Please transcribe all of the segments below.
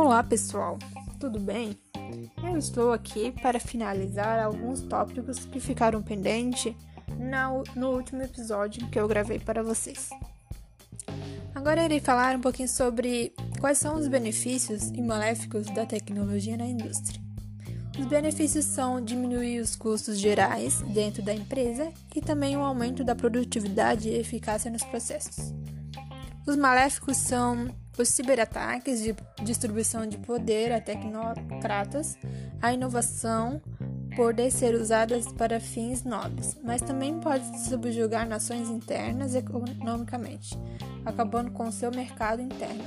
Olá pessoal, tudo bem? Eu estou aqui para finalizar alguns tópicos que ficaram pendentes no último episódio que eu gravei para vocês. Agora irei falar um pouquinho sobre quais são os benefícios e maléficos da tecnologia na indústria. Os benefícios são diminuir os custos gerais dentro da empresa e também o aumento da produtividade e eficácia nos processos. Os maléficos são os ciberataques de distribuição de poder a tecnocratas, a inovação poder ser usada para fins nobres, mas também pode subjugar nações internas economicamente, acabando com seu mercado interno.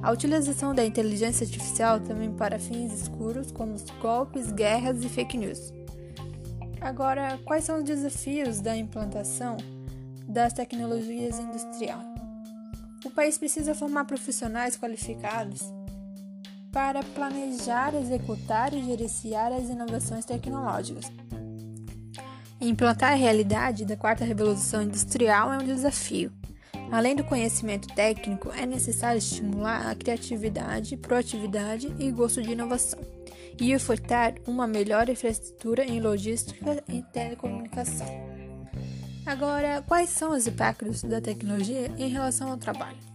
A utilização da inteligência artificial também para fins escuros, como golpes, guerras e fake news. Agora, quais são os desafios da implantação das tecnologias industriais? País precisa formar profissionais qualificados para planejar, executar e gerenciar as inovações tecnológicas. Implantar a realidade da quarta revolução industrial é um desafio. Além do conhecimento técnico, é necessário estimular a criatividade, proatividade e gosto de inovação, e ofertar uma melhor infraestrutura em logística e telecomunicação. Agora, quais são os impactos da tecnologia em relação ao trabalho?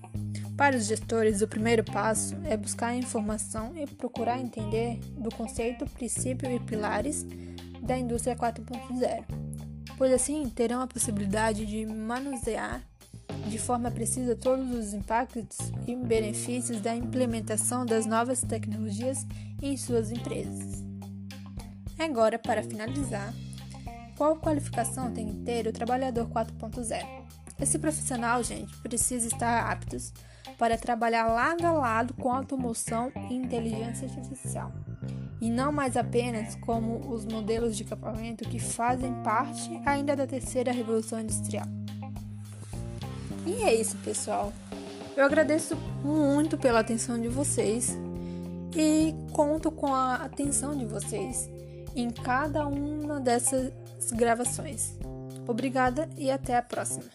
Para os gestores, o primeiro passo é buscar informação e procurar entender do conceito, princípio e pilares da indústria 4.0, pois assim terão a possibilidade de manusear de forma precisa todos os impactos e benefícios da implementação das novas tecnologias em suas empresas. Agora, para finalizar, qual qualificação tem que ter o trabalhador 4.0? Esse profissional, gente, precisa estar apto para trabalhar lado a lado com automoção e inteligência artificial, e não mais apenas como os modelos de equipamento que fazem parte ainda da terceira revolução industrial. E é isso, pessoal. Eu agradeço muito pela atenção de vocês e conto com a atenção de vocês em cada uma dessas gravações. Obrigada e até a próxima.